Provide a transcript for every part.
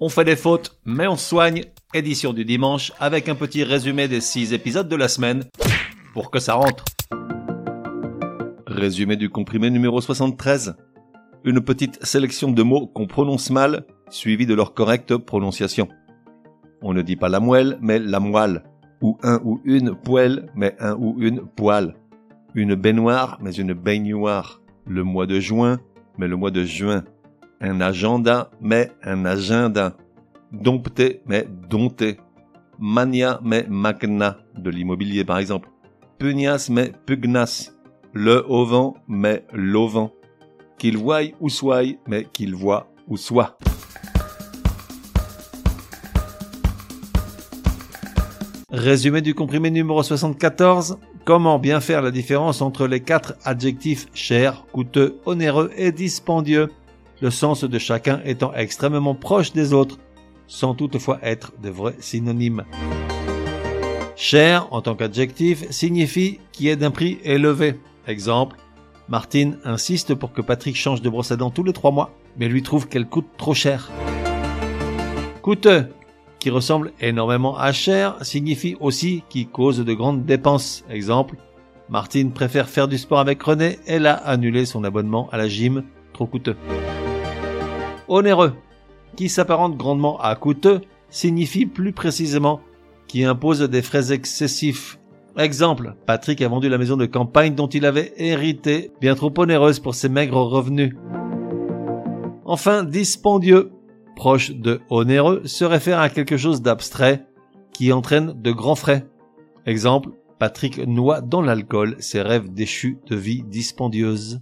On fait des fautes, mais on soigne. Édition du dimanche avec un petit résumé des 6 épisodes de la semaine pour que ça rentre. Résumé du comprimé numéro 73. Une petite sélection de mots qu'on prononce mal, suivi de leur correcte prononciation. On ne dit pas la moelle, mais la moelle. Ou un ou une poêle, mais un ou une poêle. Une baignoire, mais une baignoire. Le mois de juin, mais le mois de juin. Un agenda, mais un agenda. Dompté, mais dompté. Mania, mais magna, de l'immobilier par exemple. Pugnas, mais pugnas. Le auvent, mais l'auvent. Qu'il voie ou soit, mais qu'il voit ou soit. Résumé du comprimé numéro 74. Comment bien faire la différence entre les quatre adjectifs cher, coûteux, onéreux et dispendieux, le sens de chacun étant extrêmement proche des autres, sans toutefois être de vrais synonymes. Cher, en tant qu'adjectif, signifie qui est d'un prix élevé. Exemple, Martine insiste pour que Patrick change de brosse à dents tous les trois mois, mais lui trouve qu'elle coûte trop cher. Coûteux, qui ressemble énormément à cher, signifie aussi qui cause de grandes dépenses. Exemple, Martine préfère faire du sport avec René, elle a annulé son abonnement à la gym, trop coûteux. Onéreux, qui s'apparente grandement à coûteux, signifie plus précisément qui impose des frais excessifs. Exemple, Patrick a vendu la maison de campagne dont il avait hérité, bien trop onéreuse pour ses maigres revenus. Enfin, dispendieux, proche de onéreux, se réfère à quelque chose d'abstrait qui entraîne de grands frais. Exemple, Patrick noie dans l'alcool ses rêves déchus de vie dispendieuse.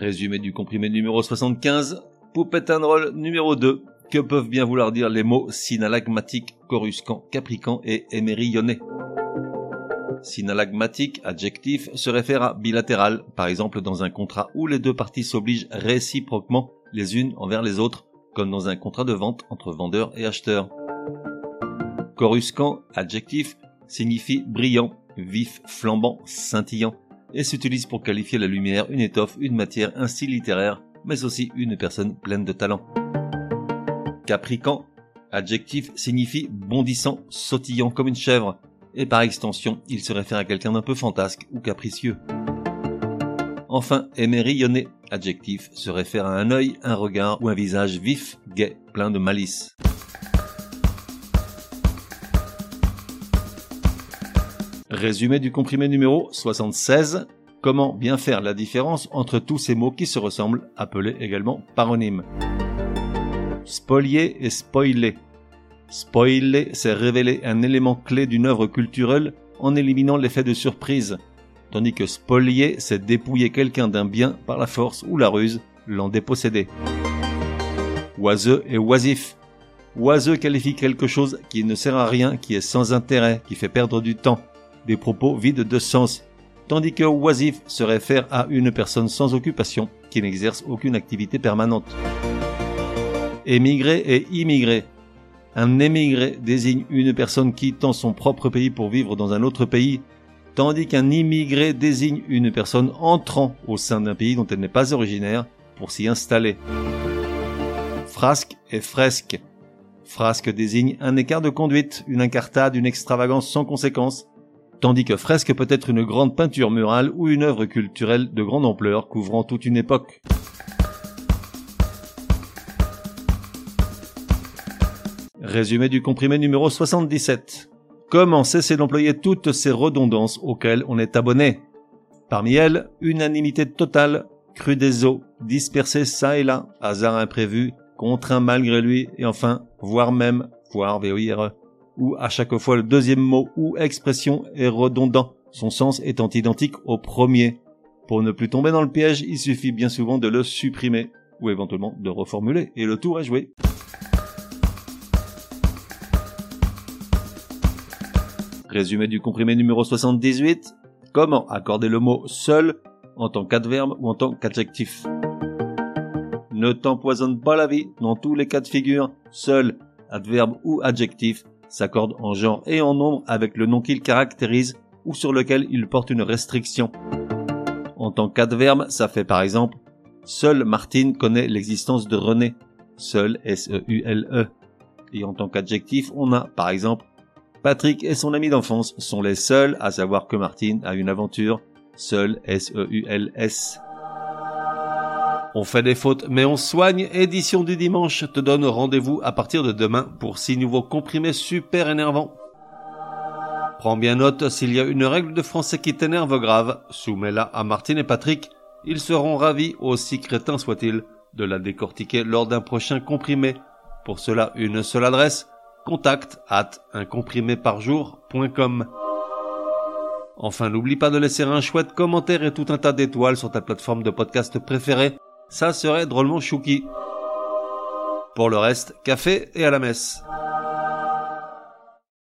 Résumé du comprimé numéro 75, Poupette and Roll numéro 2. Que peuvent bien vouloir dire les mots synalagmatique, coruscant, caprican et émerillonné Synalagmatique, adjectif, se réfère à bilatéral, par exemple dans un contrat où les deux parties s'obligent réciproquement les unes envers les autres, comme dans un contrat de vente entre vendeur et acheteur. Coruscant, adjectif, signifie brillant, vif, flambant, scintillant, et s'utilise pour qualifier la lumière, une étoffe, une matière, un style littéraire, mais aussi une personne pleine de talent. Caprican, adjectif, signifie bondissant, sautillant comme une chèvre, et par extension, il se réfère à quelqu'un d'un peu fantasque ou capricieux. Enfin, émerillonné, adjectif, se réfère à un œil, un regard ou un visage vif, gai, plein de malice. Résumé du comprimé numéro 76. Comment bien faire la différence entre tous ces mots qui se ressemblent, appelés également paronymes. Spolier et spoiler. Spoiler, c'est révéler un élément clé d'une œuvre culturelle en éliminant l'effet de surprise, tandis que spolier, c'est dépouiller quelqu'un d'un bien par la force ou la ruse, l'en déposséder. Oiseux et oisif. Oiseux qualifie quelque chose qui ne sert à rien, qui est sans intérêt, qui fait perdre du temps des propos vides de sens, tandis que oisif se réfère à une personne sans occupation qui n'exerce aucune activité permanente. Émigré et immigré. Un émigré désigne une personne quittant son propre pays pour vivre dans un autre pays, tandis qu'un immigré désigne une personne entrant au sein d'un pays dont elle n'est pas originaire pour s'y installer. Frasque et fresque. Frasque désigne un écart de conduite, une incartade, une extravagance sans conséquence, tandis que fresque peut être une grande peinture murale ou une œuvre culturelle de grande ampleur couvrant toute une époque. Résumé du comprimé numéro 77. Comment cesser d'employer toutes ces redondances auxquelles on est abonné? Parmi elles, unanimité totale, cru des eaux, dispersé ça et là, hasard imprévu, contraint malgré lui, et enfin, voire même, voire VOIRE où à chaque fois le deuxième mot ou expression est redondant, son sens étant identique au premier. Pour ne plus tomber dans le piège, il suffit bien souvent de le supprimer, ou éventuellement de reformuler, et le tour est joué. Résumé du comprimé numéro 78. Comment accorder le mot seul en tant qu'adverbe ou en tant qu'adjectif? Ne t'empoisonne pas la vie dans tous les cas de figure. Seul, adverbe ou adjectif s'accorde en genre et en nombre avec le nom qu'il caractérise ou sur lequel il porte une restriction. En tant qu'adverbe, ça fait par exemple Seule Martine connaît l'existence de René. Seul S-E-U-L-E. Et en tant qu'adjectif, on a, par exemple, Patrick et son ami d'enfance sont les seuls à savoir que Martine a une aventure. Seul S-E-U-L-S. On fait des fautes, mais on soigne. Édition du dimanche te donne rendez-vous à partir de demain pour six nouveaux comprimés super énervants. Prends bien note, s'il y a une règle de français qui t'énerve grave, soumets-la à Martine et Patrick. Ils seront ravis, aussi crétins soient-ils, de la décortiquer lors d'un prochain comprimé. Pour cela, une seule adresse, contact at uncompriméparjour.com. Enfin, n'oublie pas de laisser un chouette commentaire et tout un tas d'étoiles sur ta plateforme de podcast préférée. Ça serait drôlement chouki. Pour le reste, café et à la messe.